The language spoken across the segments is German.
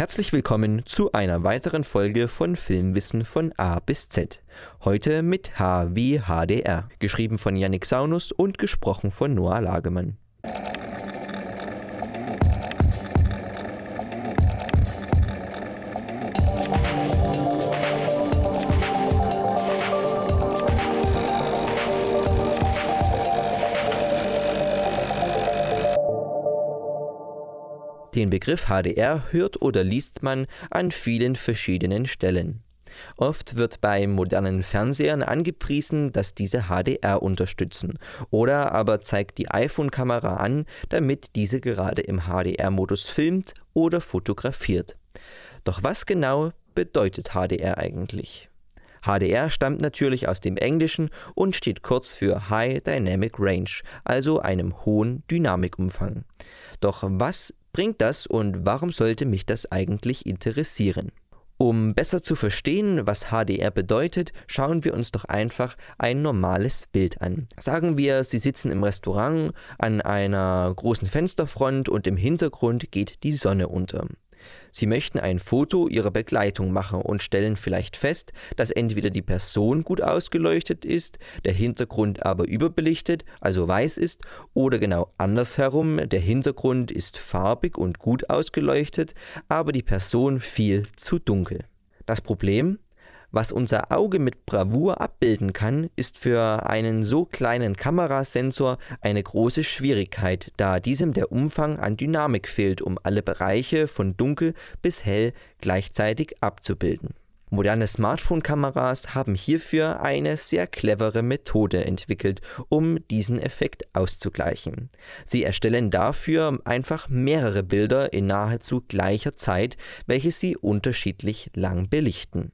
Herzlich willkommen zu einer weiteren Folge von Filmwissen von A bis Z. Heute mit H wie HDR, geschrieben von Yannick Saunus und gesprochen von Noah Lagemann. Den Begriff HDR hört oder liest man an vielen verschiedenen Stellen. Oft wird bei modernen Fernsehern angepriesen, dass diese HDR unterstützen, oder aber zeigt die iPhone-Kamera an, damit diese gerade im HDR-Modus filmt oder fotografiert. Doch was genau bedeutet HDR eigentlich? HDR stammt natürlich aus dem Englischen und steht kurz für High Dynamic Range, also einem hohen Dynamikumfang. Doch was bringt das und warum sollte mich das eigentlich interessieren? Um besser zu verstehen, was HDR bedeutet, schauen wir uns doch einfach ein normales Bild an. Sagen wir, Sie sitzen im Restaurant an einer großen Fensterfront und im Hintergrund geht die Sonne unter. Sie möchten ein Foto ihrer Begleitung machen und stellen vielleicht fest, dass entweder die Person gut ausgeleuchtet ist, der Hintergrund aber überbelichtet, also weiß ist, oder genau andersherum, der Hintergrund ist farbig und gut ausgeleuchtet, aber die Person viel zu dunkel. Das Problem? Was unser Auge mit Bravour abbilden kann, ist für einen so kleinen Kamerasensor eine große Schwierigkeit, da diesem der Umfang an Dynamik fehlt, um alle Bereiche von dunkel bis hell gleichzeitig abzubilden. Moderne Smartphone-Kameras haben hierfür eine sehr clevere Methode entwickelt, um diesen Effekt auszugleichen. Sie erstellen dafür einfach mehrere Bilder in nahezu gleicher Zeit, welche sie unterschiedlich lang belichten.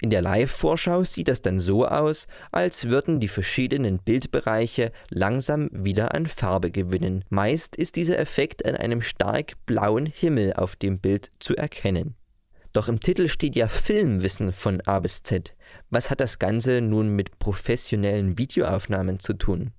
In der Live-Vorschau sieht das dann so aus, als würden die verschiedenen Bildbereiche langsam wieder an Farbe gewinnen. Meist ist dieser Effekt an einem stark blauen Himmel auf dem Bild zu erkennen. Doch im Titel steht ja Filmwissen von A bis Z. Was hat das Ganze nun mit professionellen Videoaufnahmen zu tun?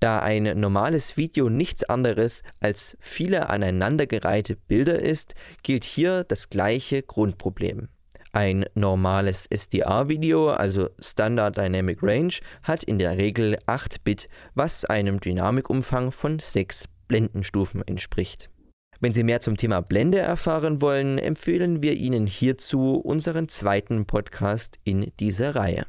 Da ein normales Video nichts anderes als viele aneinandergereihte Bilder ist, gilt hier das gleiche Grundproblem. Ein normales SDR-Video, also Standard Dynamic Range, hat in der Regel 8 Bit, was einem Dynamikumfang von 6 Blendenstufen entspricht. Wenn Sie mehr zum Thema Blende erfahren wollen, empfehlen wir Ihnen hierzu unseren zweiten Podcast in dieser Reihe.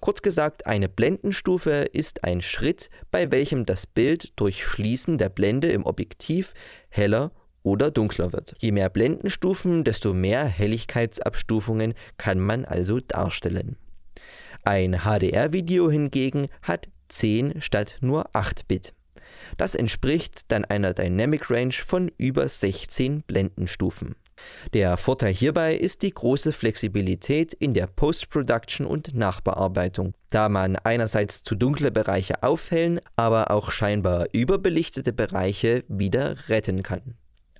Kurz gesagt, eine Blendenstufe ist ein Schritt, bei welchem das Bild durch Schließen der Blende im Objektiv heller oder dunkler wird. Je mehr Blendenstufen, desto mehr Helligkeitsabstufungen kann man also darstellen. Ein HDR-Video hingegen hat 10 statt nur 8 Bit. Das entspricht dann einer Dynamic Range von über 16 Blendenstufen. Der Vorteil hierbei ist die große Flexibilität in der Post-Production und Nachbearbeitung, da man einerseits zu dunkle Bereiche aufhellen, aber auch scheinbar überbelichtete Bereiche wieder retten kann.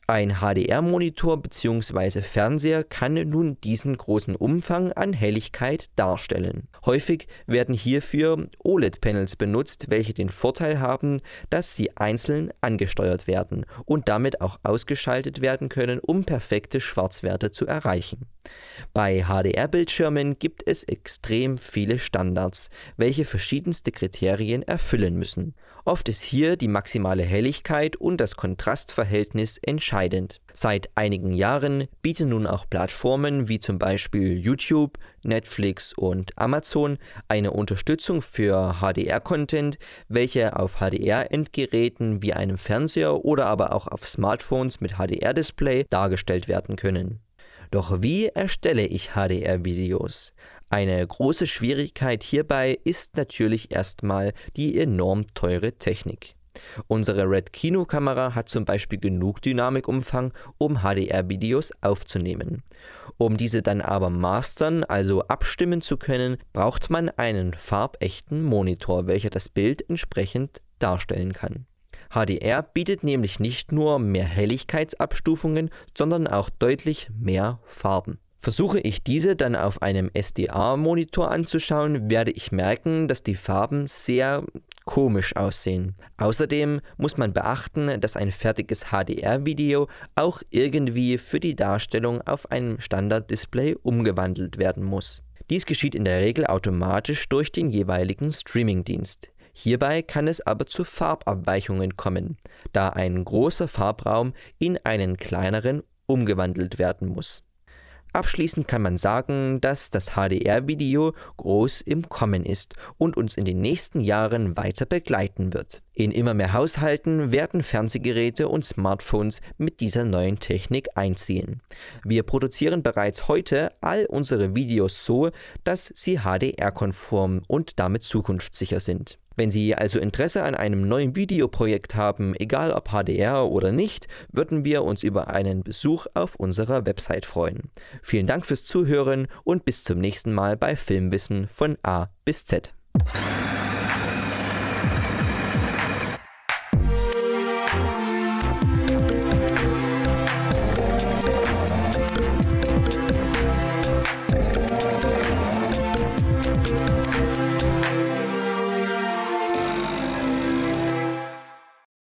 Ein HDR-Monitor bzw. Fernseher kann nun diesen großen Umfang an Helligkeit darstellen. Häufig werden hierfür OLED-Panels benutzt, welche den Vorteil haben, dass sie einzeln angesteuert werden und damit auch ausgeschaltet werden können, um perfekte Schwarzwerte zu erreichen. Bei HDR-Bildschirmen gibt es extrem viele Standards, welche verschiedenste Kriterien erfüllen müssen. Oft ist hier die maximale Helligkeit und das Kontrastverhältnis entscheidend. Seit einigen Jahren bieten nun auch Plattformen wie zum Beispiel YouTube, Netflix und Amazon eine Unterstützung für HDR-Content, welche auf HDR-Endgeräten wie einem Fernseher oder aber auch auf Smartphones mit HDR-Display dargestellt werden können. Doch wie erstelle ich HDR-Videos? Eine große Schwierigkeit hierbei ist natürlich erstmal die enorm teure Technik. Unsere Red Kino Kamera hat zum Beispiel genug Dynamikumfang, um HDR-Videos aufzunehmen. Um diese dann aber mastern, also abstimmen zu können, braucht man einen farbechten Monitor, welcher das Bild entsprechend darstellen kann. HDR bietet nämlich nicht nur mehr Helligkeitsabstufungen, sondern auch deutlich mehr Farben. Versuche ich diese dann auf einem SDA-Monitor anzuschauen, werde ich merken, dass die Farben sehr komisch aussehen. Außerdem muss man beachten, dass ein fertiges HDR-Video auch irgendwie für die Darstellung auf einem Standard-Display umgewandelt werden muss. Dies geschieht in der Regel automatisch durch den jeweiligen Streamingdienst. Hierbei kann es aber zu Farbabweichungen kommen, da ein großer Farbraum in einen kleineren umgewandelt werden muss. Abschließend kann man sagen, dass das HDR-Video groß im Kommen ist und uns in den nächsten Jahren weiter begleiten wird. In immer mehr Haushalten werden Fernsehgeräte und Smartphones mit dieser neuen Technik einziehen. Wir produzieren bereits heute all unsere Videos so, dass sie HDR-konform und damit zukunftssicher sind. Wenn Sie also Interesse an einem neuen Videoprojekt haben, egal ob HDR oder nicht, würden wir uns über einen Besuch auf unserer Website freuen. Vielen Dank fürs Zuhören und bis zum nächsten Mal bei Filmwissen von A bis Z.